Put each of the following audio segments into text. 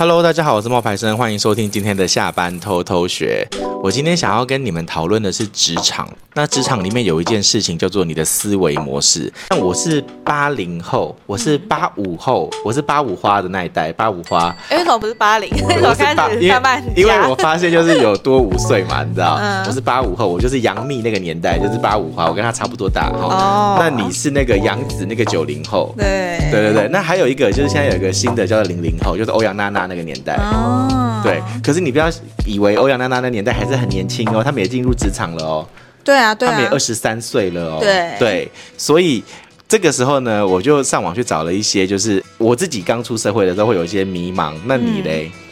Hello，大家好，我是冒牌生，欢迎收听今天的下班偷偷学。我今天想要跟你们讨论的是职场。那职场里面有一件事情叫做你的思维模式。那我是八零后，我是八五后，我是八五花的那一代，八五花。为什么不是八零？为什么开始慢慢因为因为我发现就是有多五岁嘛，你知道？嗯、我是八五后，我就是杨幂那个年代，就是八五花，我跟她差不多大。哦。那你是那个杨紫那个九零后。对。对对对。那还有一个就是现在有一个新的叫做零零后，就是欧阳娜娜那个年代。哦。对。可是你不要以为欧阳娜娜那年代还是很年轻哦，他们也进入职场了哦。对啊，对啊，他们也二十三岁了哦。对对，所以这个时候呢，我就上网去找了一些，就是我自己刚出社会的时候会有一些迷茫。那你嘞？嗯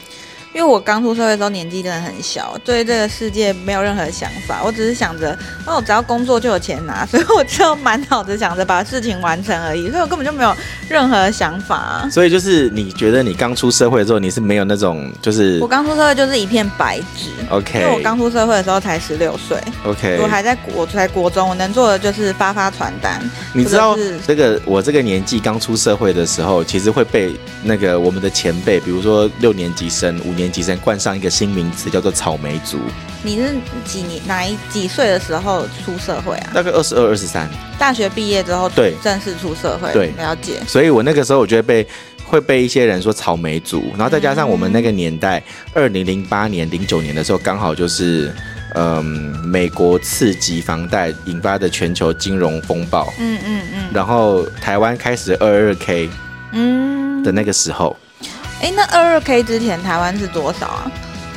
因为我刚出社会的时候年纪真的很小，对这个世界没有任何想法，我只是想着，哦，我只要工作就有钱拿，所以我就满脑子想着把事情完成而已，所以我根本就没有任何想法。所以就是你觉得你刚出社会的时候，你是没有那种就是我刚出社会就是一片白纸。OK，因为我刚出社会的时候才十六岁。OK，我还在我才国中，我能做的就是发发传单。你知道这个我这个年纪刚出社会的时候，其实会被那个我们的前辈，比如说六年级生、五年级。生冠上一个新名词，叫做“草莓族”。你是几年哪一几岁的时候出社会啊？大概二十二、二十三。大学毕业之后，对，正式出社会。对，了解。所以我那个时候，我觉得被会被一些人说“草莓族”，然后再加上我们那个年代，二零零八年、零九年的时候，刚好就是嗯，美国次级房贷引发的全球金融风暴。嗯嗯嗯。然后台湾开始二二 K，嗯的那个时候。哎，那二二 K 之前台湾是多少啊？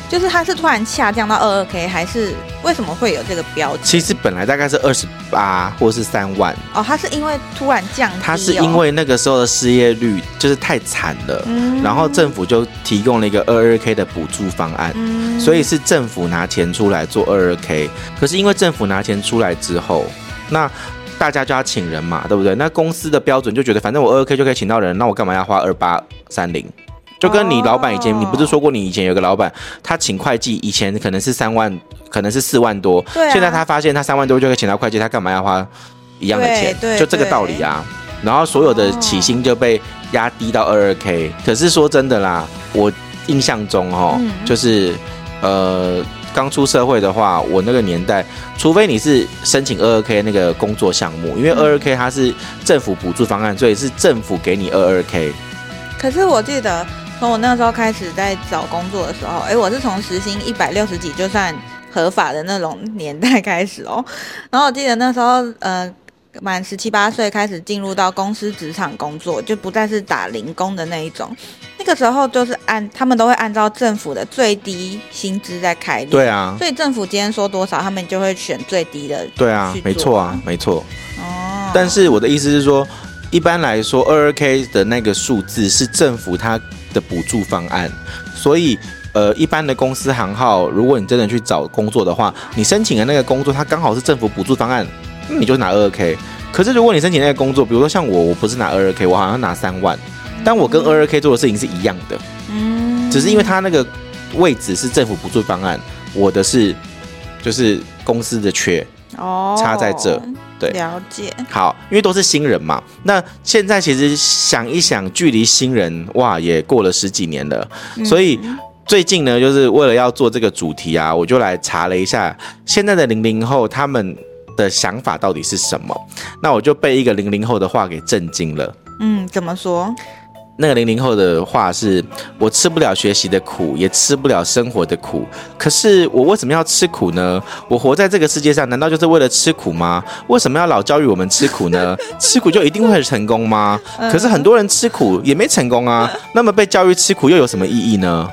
就是它是突然下降到二二 K，还是为什么会有这个标准？其实本来大概是二十八或是三万。哦，它是因为突然降低，哦，它是因为那个时候的失业率就是太惨了，嗯，然后政府就提供了一个二二 K 的补助方案，嗯，所以是政府拿钱出来做二二 K。可是因为政府拿钱出来之后，那大家就要请人嘛，对不对？那公司的标准就觉得，反正我二二 K 就可以请到人，那我干嘛要花二八三零？就跟你老板以前，你不是说过你以前有个老板，他请会计以前可能是三万，可能是四万多，现在他发现他三万多就可以请到会计，他干嘛要花一样的钱？对就这个道理啊。然后所有的起薪就被压低到二二 K。可是说真的啦，我印象中哦，就是呃刚出社会的话，我那个年代，除非你是申请二二 K 那个工作项目，因为二二 K 它是政府补助方案，所以是政府给你二二 K。可是我记得。从我那时候开始在找工作的时候，哎，我是从时薪一百六十几就算合法的那种 年代开始哦。然后我记得那时候，呃，满十七八岁开始进入到公司职场工作，就不再是打零工的那一种。那个时候就是按他们都会按照政府的最低薪资在开。对啊。所以政府今天说多少，他们就会选最低的。对啊，没错啊，没错。哦。但是我的意思是说，一般来说，二二 K 的那个数字是政府它。的补助方案，所以呃，一般的公司行号，如果你真的去找工作的话，你申请的那个工作，它刚好是政府补助方案，你就拿二二 K。可是如果你申请那个工作，比如说像我，我不是拿二二 K，我好像拿三万，但我跟二二 K 做的事情是一样的，嗯，只是因为它那个位置是政府补助方案，我的是就是公司的缺，哦，差在这。对，了解。好，因为都是新人嘛。那现在其实想一想，距离新人哇，也过了十几年了。嗯。所以最近呢，就是为了要做这个主题啊，我就来查了一下现在的零零后他们的想法到底是什么。那我就被一个零零后的话给震惊了。嗯，怎么说？那个零零后的话是：我吃不了学习的苦，也吃不了生活的苦。可是我为什么要吃苦呢？我活在这个世界上，难道就是为了吃苦吗？为什么要老教育我们吃苦呢？吃苦就一定会成功吗？可是很多人吃苦也没成功啊。那么被教育吃苦又有什么意义呢？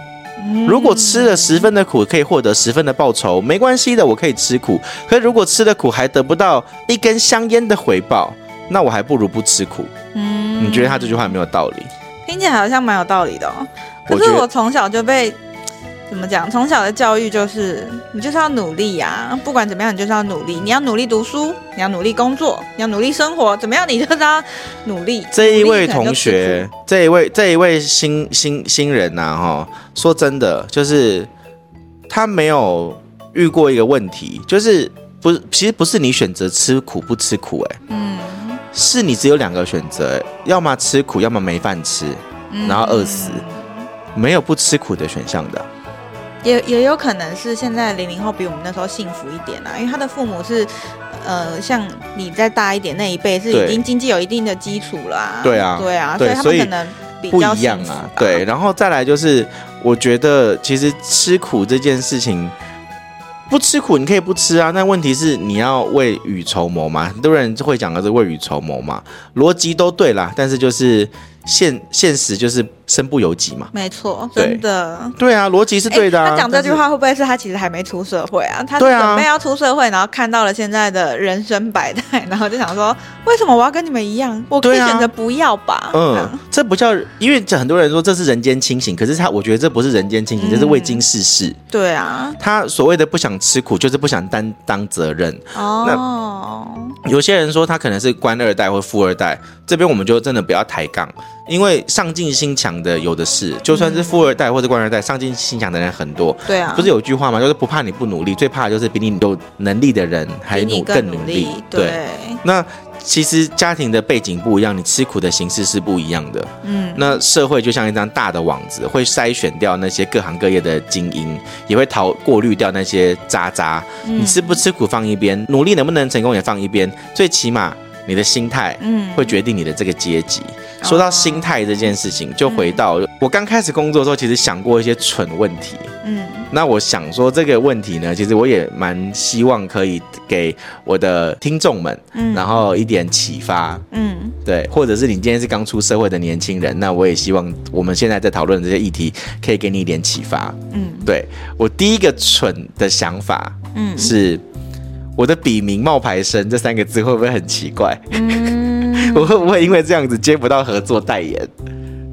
如果吃了十分的苦可以获得十分的报酬，没关系的，我可以吃苦。可是如果吃了苦还得不到一根香烟的回报，那我还不如不吃苦。嗯，你觉得他这句话有没有道理？听起来好像蛮有道理的哦，可是我从小就被怎么讲？从小的教育就是你就是要努力呀，不管怎么样，你就是要努力。你要努力读书，你要努力工作，你要努力生活，怎么样？你就是要努力。这一位同学，这一位这一位新新新人呐，哈，说真的，就是他没有遇过一个问题，就是不，其实不是你选择吃苦不吃苦，哎，嗯。是你只有两个选择，要么吃苦，要么没饭吃，然后饿死。没有不吃苦的选项的。也也有可能是现在零零后比我们那时候幸福一点啊，因为他的父母是，呃，像你再大一点那一辈是已经经济有一定的基础了啊。对啊，对啊，对，所以他们可能比较不一样啊。对，然后再来就是，我觉得其实吃苦这件事情，不吃苦你可以不吃啊，但问题是你要未雨绸缪嘛，很多人会讲的是未雨绸缪嘛，逻辑都对啦，但是就是。现现实就是身不由己嘛，没错，真的，对啊，逻辑是对的、啊欸。他讲这句话会不会是他其实还没出社会啊？他准备要出社会，然后看到了现在的人生百态，然后就想说，为什么我要跟你们一样？我可以选择不要吧？嗯，这，这不叫，因为很多人说这是人间清醒，可是他，我觉得这不是人间清醒，嗯、这是未经世事。对啊，他所谓的不想吃苦，就是不想担当责任。哦，那有些人说他可能是官二代或富二代，这边我们就真的不要抬杠。因为上进心强的有的是，就算是富二代或者官二代，上进心强的人很多。对啊，不是有句话吗？就是不怕你不努力，最怕的就是比你有能力的人还努更努力。对，那其实家庭的背景不一样，你吃苦的形式是不一样的。嗯，那社会就像一张大的网子，会筛选掉那些各行各业的精英，也会淘过滤掉那些渣渣。你吃不吃苦放一边，努力能不能成功也放一边，最起码你的心态，嗯，会决定你的这个阶级。说到心态这件事情，就回到我刚开始工作的时候，其实想过一些蠢问题。嗯，那我想说这个问题呢，其实我也蛮希望可以给我的听众们，嗯，然后一点启发。嗯，对，或者是你今天是刚出社会的年轻人，那我也希望我们现在在讨论的这些议题可以给你一点启发。嗯，对，我第一个蠢的想法，嗯，是我的笔名冒牌生这三个字会不会很奇怪？嗯。我会不会因为这样子接不到合作代言？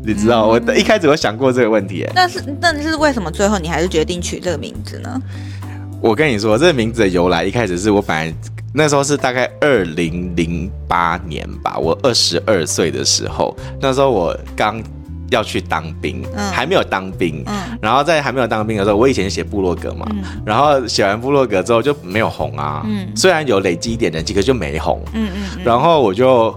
你知道，我一开始有想过这个问题。但是，但是为什么最后你还是决定取这个名字呢？我跟你说，这个名字的由来，一开始是我本来那时候是大概二零零八年吧，我二十二岁的时候，那时候我刚要去当兵，嗯、还没有当兵，嗯、然后在还没有当兵的时候，我以前写部落格嘛，嗯、然后写完部落格之后就没有红啊，嗯、虽然有累积一点人气，可就没红，嗯嗯嗯、然后我就。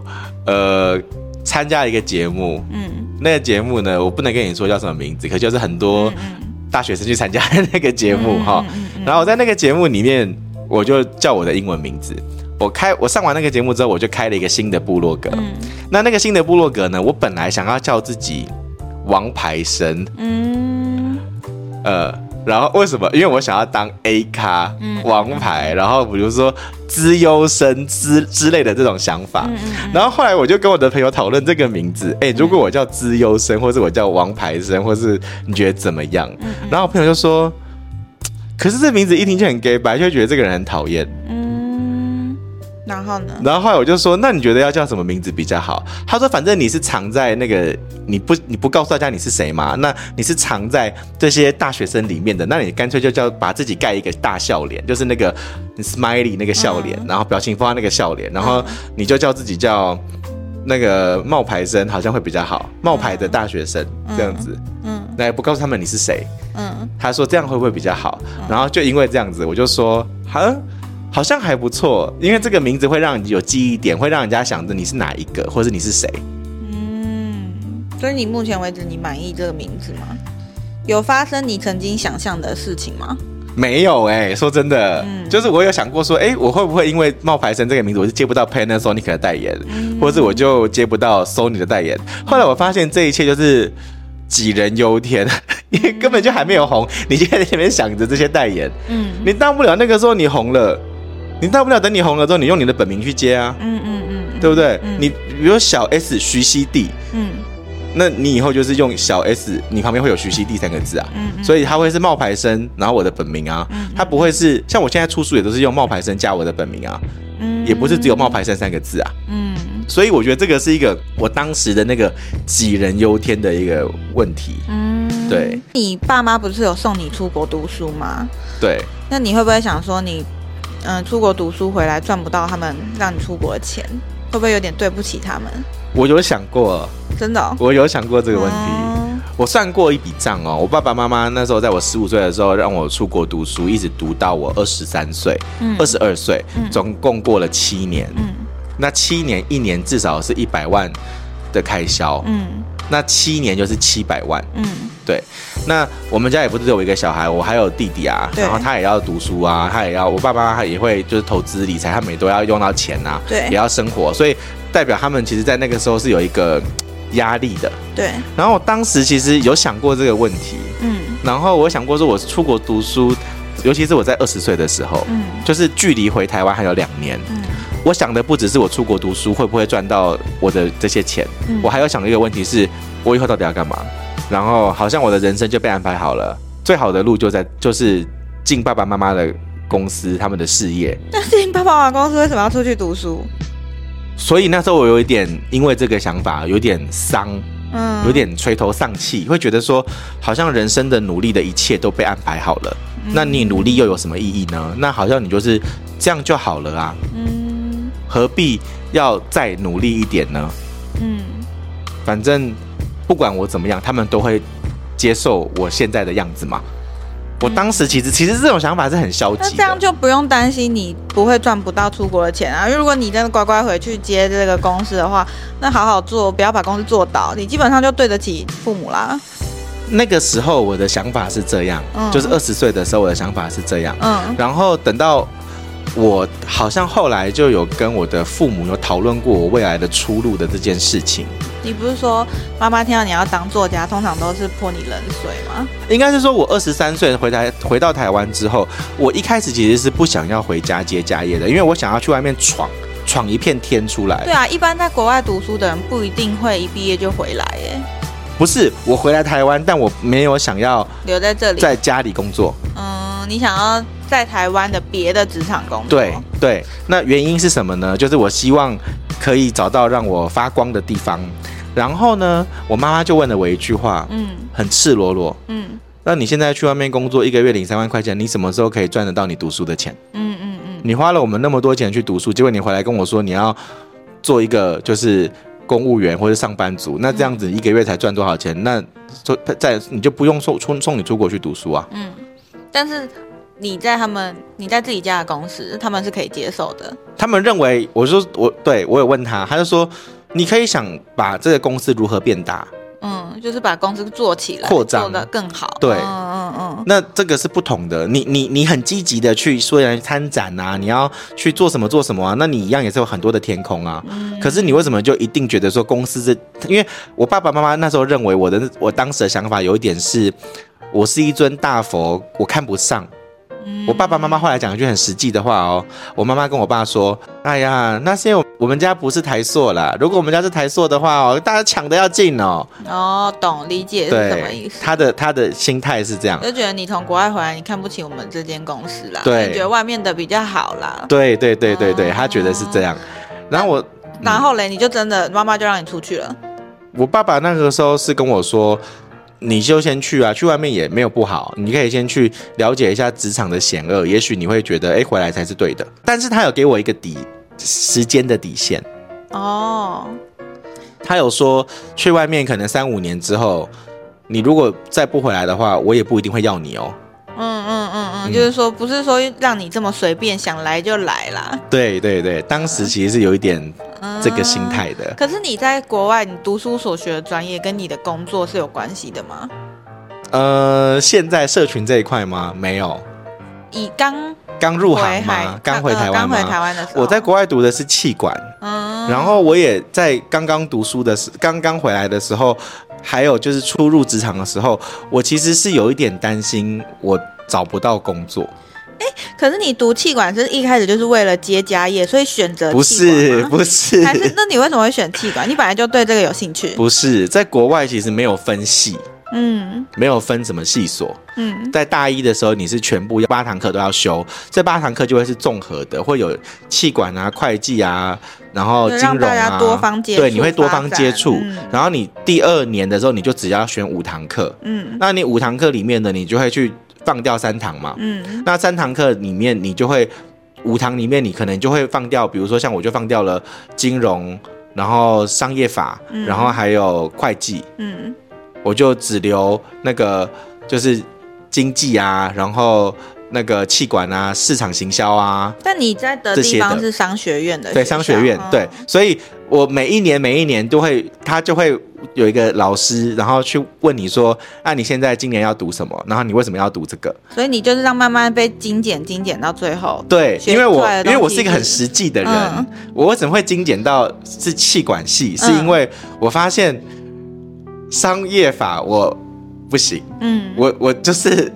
呃，参加一个节目，嗯，那个节目呢，我不能跟你说叫什么名字，可就是很多大学生去参加那个节目哈。然后我在那个节目里面，我就叫我的英文名字。我开我上完那个节目之后，我就开了一个新的部落格。嗯，那那个新的部落格呢，我本来想要叫自己王牌生，嗯，呃。然后为什么？因为我想要当 A 咖王牌，然后比如说资优生之之类的这种想法。然后后来我就跟我的朋友讨论这个名字。哎，如果我叫资优生，或是我叫王牌生，或是你觉得怎么样？然后我朋友就说：“ 可是这名字一听就很 gay 白，就会觉得这个人很讨厌。”然后呢？然后后来我就说，那你觉得要叫什么名字比较好？他说，反正你是藏在那个你不你不告诉大家你是谁嘛？那你是藏在这些大学生里面的，那你干脆就叫把自己盖一个大笑脸，就是那个 smiley 那个笑脸，嗯、然后表情包那个笑脸，然后你就叫自己叫那个冒牌生，好像会比较好，冒牌的大学生这样子。嗯，那也不告诉他们你是谁。嗯，他说这样会不会比较好？然后就因为这样子，我就说好。好像还不错，因为这个名字会让你有记忆点，会让人家想着你是哪一个，或者你是谁。嗯，所以你目前为止你满意这个名字吗？有发生你曾经想象的事情吗？没有哎、欸，说真的，嗯、就是我有想过说，哎、欸，我会不会因为冒牌生这个名字，我就接不到 Panasonic 的代言，嗯、或者我就接不到 Sony 的代言？后来我发现这一切就是杞人忧天，因为根本就还没有红，你就在前面想着这些代言，嗯，你当不了那个时候你红了。你大不了等你红了之后，你用你的本名去接啊，嗯嗯嗯，对不对？嗯、你比如小 S 徐熙娣，嗯，那你以后就是用小 S，你旁边会有徐熙娣三个字啊，嗯，所以他会是冒牌生，然后我的本名啊，嗯，他不会是像我现在出书也都是用冒牌生加我的本名啊，嗯，也不是只有冒牌生三个字啊，嗯，所以我觉得这个是一个我当时的那个杞人忧天的一个问题，嗯，对。你爸妈不是有送你出国读书吗？对。那你会不会想说你？嗯，出国读书回来赚不到他们让你出国的钱，会不会有点对不起他们？我有想过，真的、哦，我有想过这个问题。嗯、我算过一笔账哦，我爸爸妈妈那时候在我十五岁的时候让我出国读书，一直读到我二十三岁、二十二岁，总共过了七年。嗯，那七年一年至少是一百万的开销。嗯，那七年就是七百万。嗯，对。那我们家也不是只有一个小孩，我还有弟弟啊，然后他也要读书啊，他也要，我爸爸他也会就是投资理财，他们也都要用到钱啊，对，也要生活，所以代表他们其实在那个时候是有一个压力的。对。然后我当时其实有想过这个问题，嗯，然后我想过说，我出国读书，尤其是我在二十岁的时候，嗯，就是距离回台湾还有两年，嗯，我想的不只是我出国读书会不会赚到我的这些钱，嗯，我还要想一个问题是，我以后到底要干嘛？然后好像我的人生就被安排好了，最好的路就在就是进爸爸妈妈的公司，他们的事业。那进爸爸妈妈公司为什么要出去读书？所以那时候我有一点因为这个想法有点丧，嗯，有点垂头丧气，会觉得说好像人生的努力的一切都被安排好了，嗯，那你努力又有什么意义呢？那好像你就是这样就好了啊，嗯，何必要再努力一点呢？嗯，反正。不管我怎么样，他们都会接受我现在的样子嘛。我当时其实其实这种想法是很消极的。那这样就不用担心你不会赚不到出国的钱啊。因为如果你真的乖乖回去接这个公司的话，那好好做，不要把公司做倒，你基本上就对得起父母啦。那个时候我的想法是这样，嗯，就是二十岁的时候我的想法是这样，嗯，然后等到。我好像后来就有跟我的父母有讨论过我未来的出路的这件事情。你不是说妈妈听到你要当作家，通常都是泼你冷水吗？应该是说我二十三岁回台回到台湾之后，我一开始其实是不想要回家接家业的，因为我想要去外面闯闯一片天出来。对啊，一般在国外读书的人不一定会一毕业就回来耶。不是，我回来台湾，但我没有想要留在这里，在家里工作。嗯，你想要。在台湾的别的职场工作，对对，那原因是什么呢？就是我希望可以找到让我发光的地方。然后呢，我妈妈就问了我一句话，嗯，很赤裸裸，嗯，那你现在去外面工作，一个月领三万块钱，你什么时候可以赚得到你读书的钱？嗯嗯嗯，你花了我们那么多钱去读书，结果你回来跟我说你要做一个就是公务员或者上班族，那这样子一个月才赚多少钱？那说在你就不用送送送你出国去读书啊？嗯，但是。你在他们，你在自己家的公司，他们是可以接受的。他们认为，我说我对我有问他，他就说，你可以想把这个公司如何变大，嗯，就是把公司做起来，扩张，做得更好。对，嗯嗯嗯。那这个是不同的。你你你很积极的去虽然参展啊，你要去做什么做什么啊？那你一样也是有很多的天空啊。嗯。可是你为什么就一定觉得说公司是？因为我爸爸妈妈那时候认为我的，我当时的想法有一点是，我是一尊大佛，我看不上。我爸爸妈妈后来讲一句很实际的话哦，我妈妈跟我爸说：“哎呀，那是因为我们家不是台塑啦，如果我们家是台塑的话哦，大家抢的要进哦。”哦，懂理解是什么意思？他的他的心态是这样，就觉得你从国外回来，你看不起我们这间公司啦，对，觉得外面的比较好啦。对对对对对，他觉得是这样。然后我，然后嘞，你就真的妈妈就让你出去了。我爸爸那个时候是跟我说。你就先去啊，去外面也没有不好，你可以先去了解一下职场的险恶，也许你会觉得，哎，回来才是对的。但是他有给我一个底时间的底线哦，他有说去外面可能三五年之后，你如果再不回来的话，我也不一定会要你哦。嗯嗯嗯嗯，就是说不是说让你这么随便想来就来啦。对对对，当时其实是有一点这个心态的。嗯，可是你在国外，你读书所学的专业跟你的工作是有关系的吗？呃，现在社群这一块吗？没有。以刚刚入行吗？刚回台湾吗？刚回台湾的时候，我在国外读的是气管。嗯。然后我也在刚刚读书的时，刚刚回来的时候。还有就是初入职场的时候，我其实是有一点担心我找不到工作。哎，可是你读气管是一开始就是为了接家业，所以选择不是不是？还是那你为什么会选气管？你本来就对这个有兴趣？不是，在国外其实没有分系。嗯，没有分什么系所。嗯，在大一的时候，你是全部八堂课都要修，这八堂课就会是综合的，会有气管啊、会计啊，然后金融啊，多方接触，对，你会多方接触。嗯，然后你第二年的时候，你就只要选五堂课。嗯，那你五堂课里面的，你就会去放掉三堂嘛。嗯，那三堂课里面，你就会五堂里面，你可能就会放掉，比如说像我就放掉了金融，然后商业法，嗯，然后还有会计。嗯。我就只留那个就是经济啊，然后那个气管啊，市场行销啊。但你在的地方是商学院的，对，商学院，对，所以我每一年每一年都会，他就会有一个老师，然后去问你说，那、啊、你现在今年要读什么？然后你为什么要读这个？所以你就是让慢慢被精简、精简到最后。对，因为我因为我是一个很实际的人，嗯、我为什么会精简到是气管系？是因为我发现商业法我不行，嗯，我我就是。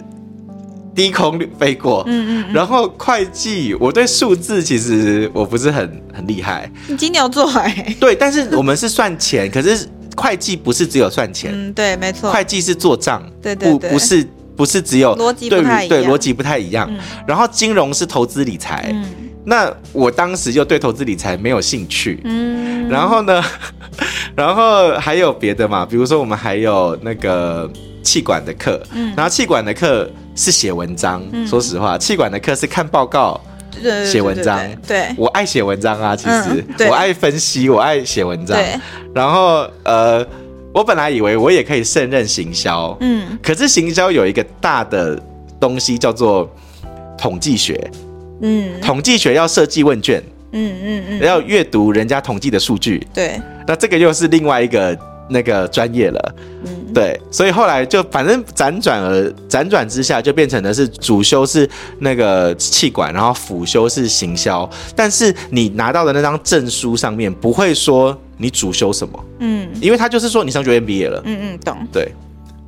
低空飞过，嗯嗯，然后会计，我对数字其实我不是很很厉害。你金牛座哎，对，但是我们是算钱，可是会计不是只有算钱，嗯，对，没错，会计是做账，对对对，不不是不是只有逻辑不太，对，逻辑不太一样。然后金融是投资理财，嗯，那我当时就对投资理财没有兴趣，嗯，然后呢，然后还有别的嘛，比如说我们还有那个气管的课，嗯，然后气管的课。是写文章，嗯、说实话，气管的课是看报告，写文章。对，我爱写文章啊，其实、嗯、我爱分析，我爱写文章。对。然后呃，我本来以为我也可以胜任行销，嗯，可是行销有一个大的东西叫做统计学，嗯，统计学要设计问卷，嗯嗯嗯，要阅读人家统计的数据，对，那这个又是另外一个。那个专业了，嗯，对，所以后来就反正辗转而辗转之下，就变成的是主修是那个气管，然后辅修是行销。但是你拿到的那张证书上面不会说你主修什么，嗯，因为他就是说你上学院毕业了，嗯嗯，懂，对。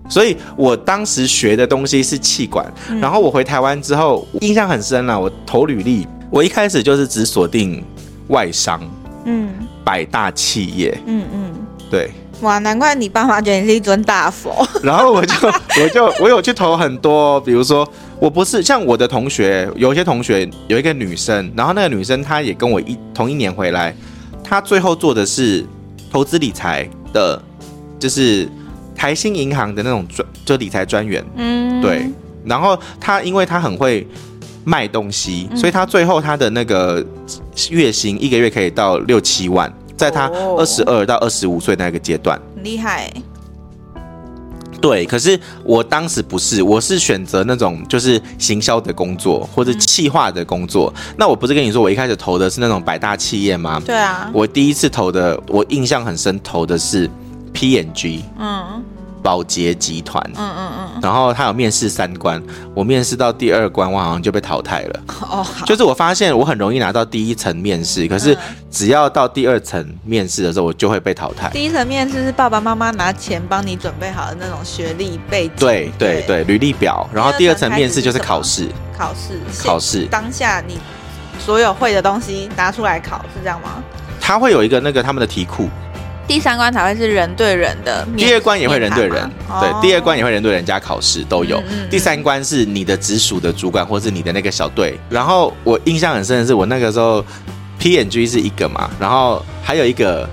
所以我当时学的东西是气管，嗯，然后我回台湾之后印象很深了，我投履历，我一开始就是只锁定外商，嗯，百大企业，嗯嗯，对。哇，难怪你爸妈觉得你是一尊大佛。然后我就，我就，我有去投很多，比如说，我不是像我的同学，有一些同学有一个女生，然后那个女生她也跟我一同一年回来，她最后做的是投资理财的，就是台新银行的那种专，就理财专员。嗯，对。然后他因为他很会卖东西，所以他最后他的那个月薪一个月可以到六七万。在他二十二到二十五岁那个阶段，很厉害。对，可是我当时不是，我是选择那种就是行销的工作或者企划的工作。嗯、那我不是跟你说，我一开始投的是那种百大企业吗？对啊。我第一次投的，我印象很深，投的是 P&G。嗯。宝洁集团，嗯嗯嗯，然后他有面试三关，我面试到第二关，我好像就被淘汰了。哦，好，就是我发现我很容易拿到第一层面试，可是只要到第二层面试的时候，我就会被淘汰。第一层面试是爸爸妈妈拿钱帮你准备好的那种学历背景，对对对，履历表。然后第二层面试就是考试，考试，考试。当下你所有会的东西拿出来考，是这样吗？他会有一个那个他们的题库。第三关才会是人对人的，第二关也会人对人，对，第二关也会人对人加考试都有。第三关是你的直属的主管或是你的那个小队。然后我印象很深的是，我那个时候 P N G 是一个嘛，然后还有一个，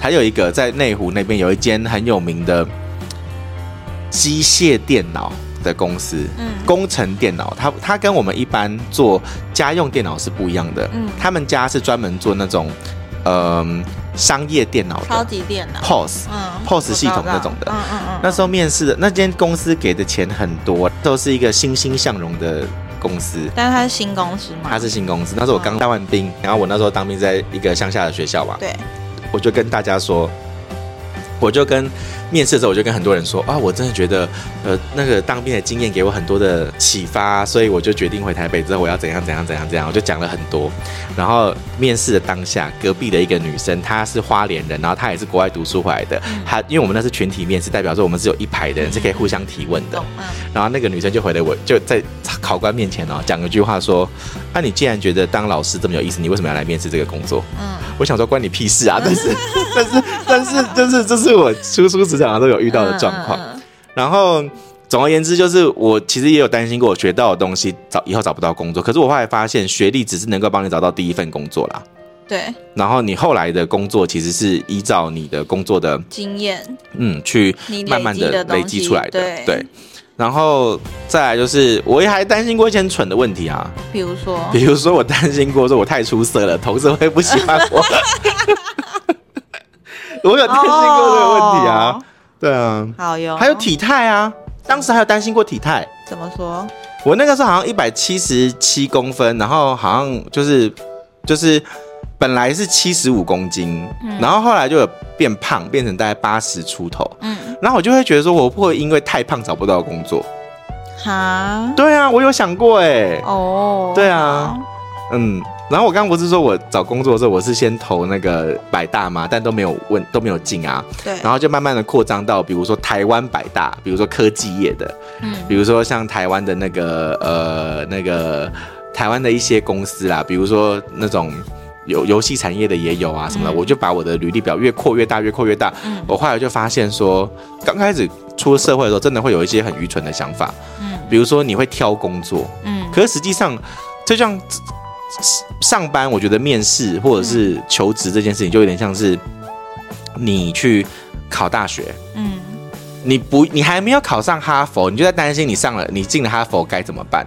还有一个在内湖那边有一间很有名的机械电脑的公司，嗯，工程电脑，它它跟我们一般做家用电脑是不一样的，嗯，他们家是专门做那种。嗯，商业电脑，超级电脑，POS，嗯，POS 系统那种的。嗯嗯嗯。那时候面试的那间公司给的钱很多，都是一个欣欣向荣的公司。但是它是新公司吗？它是新公司。那时候我刚当完兵，然后我那时候当兵在一个乡下的学校吧。对。我就跟大家说，我就跟。面试的时候，我就跟很多人说啊，我真的觉得，呃，那个当兵的经验给我很多的启发，所以我就决定回台北之后，我要怎样怎样怎样怎样，我就讲了很多。然后面试的当下，隔壁的一个女生，她是花莲人，然后她也是国外读书回来的。她因为我们那是群体面试，代表说我们是有一排的人是可以互相提问的。然后那个女生就回了，我就在考官面前哦，讲了句话说：“那、啊、你既然觉得当老师这么有意思，你为什么要来面试这个工作？”嗯，我想说关你屁事啊！但是 但是但是就是就是我初出职场。都有遇到的状况，然后总而言之，就是我其实也有担心过，我学到的东西找以后找不到工作。可是我后来发现，学历只是能够帮你找到第一份工作啦。对。然后你后来的工作其实是依照你的工作的经验，嗯，去慢慢的累积出来的。对。然后再来就是，我也还担心过一些很蠢的问题啊，比如说，比如说我担心过说我太出色了，同事会不喜欢我。我有担心过这个问题啊。对啊，好哟，还有体态啊，当时还有担心过体态。怎么说？我那个时候好像一百七十七公分，然后好像就是就是本来是七十五公斤，嗯、然后后来就有变胖，变成大概八十出头。嗯，然后我就会觉得说，我不会因为太胖找不到工作。哈？对啊，我有想过哎。哦。对啊。嗯。然后我刚刚不是说我找工作的时候，我是先投那个百大嘛，但都没有问，都没有进啊。对。然后就慢慢的扩张到，比如说台湾百大，比如说科技业的，嗯，比如说像台湾的那个呃那个台湾的一些公司啦，比如说那种游游戏产业的也有啊什么的，嗯、我就把我的履历表越扩越大，越扩越大。嗯。我后来就发现说，刚开始出了社会的时候，真的会有一些很愚蠢的想法。嗯。比如说你会挑工作。嗯。可是实际上，就像。上班，我觉得面试或者是求职这件事情，就有点像是你去考大学。嗯，你不，你还没有考上哈佛，你就在担心你上了，你进了哈佛该怎么办？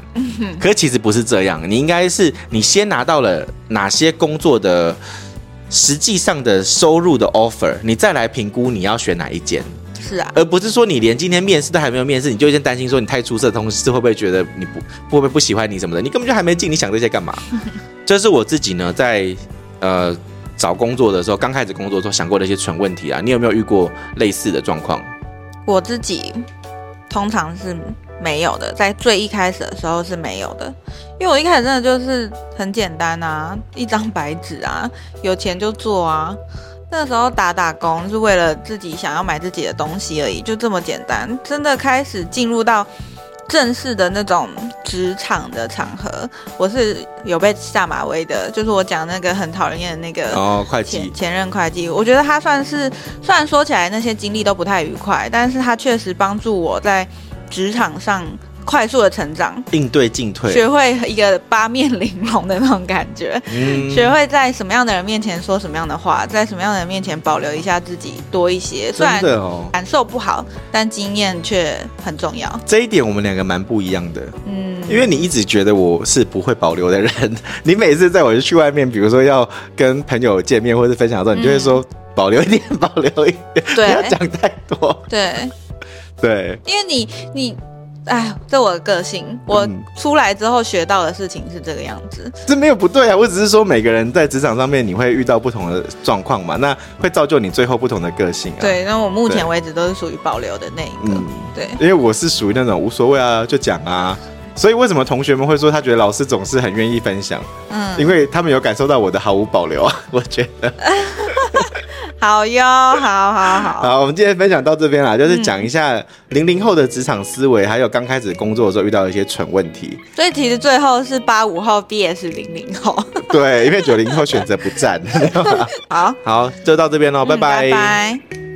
可是其实不是这样，你应该是你先拿到了哪些工作的实际上的收入的 offer，你再来评估你要选哪一间。是啊，而不是说你连今天面试都还没有面试，你就先担心说你太出色的同事会不会觉得你不会不会不喜欢你什么的？你根本就还没进，你想这些干嘛？这是我自己呢，在呃找工作的时候，刚开始工作的时候想过的一些蠢问题啊。你有没有遇过类似的状况？我自己通常是没有的，在最一开始的时候是没有的，因为我一开始真的就是很简单啊，一张白纸啊，有钱就做啊。那时候打打工是为了自己想要买自己的东西而已，就这么简单。真的开始进入到正式的那种职场的场合，我是有被下马威的。就是我讲那个很讨厌的那个哦，会计前任会计，我觉得他算是虽然说起来那些经历都不太愉快，但是他确实帮助我在职场上。快速的成长，应对进退，学会一个八面玲珑的那种感觉，嗯，学会在什么样的人面前说什么样的话，在什么样的人面前保留一下自己多一些。虽然感受不好，但经验却很重要。这一点我们两个蛮不一样的，嗯，因为你一直觉得我是不会保留的人，你每次在我去外面，比如说要跟朋友见面或者分享的时候，你就会说保留一点，保留一点，不要讲太多。对，对，因为你你。哎，这我的个性，我出来之后学到的事情是这个样子。嗯，这没有不对啊，我只是说每个人在职场上面你会遇到不同的状况嘛，那会造就你最后不同的个性啊。对，那我目前为止都是属于保留的那一个。嗯，对，因为我是属于那种无所谓啊，就讲啊。所以为什么同学们会说他觉得老师总是很愿意分享？嗯，因为他们有感受到我的毫无保留啊，我觉得。好哟，好好好，好，我们今天分享到这边啦，就是讲一下零零后的职场思维，还有刚开始工作的时候遇到的一些蠢问题。所以其实最后是八五后 VS 零零后。对，因为九零后选择不战。好，好，就到这边喽，拜拜。嗯，拜拜。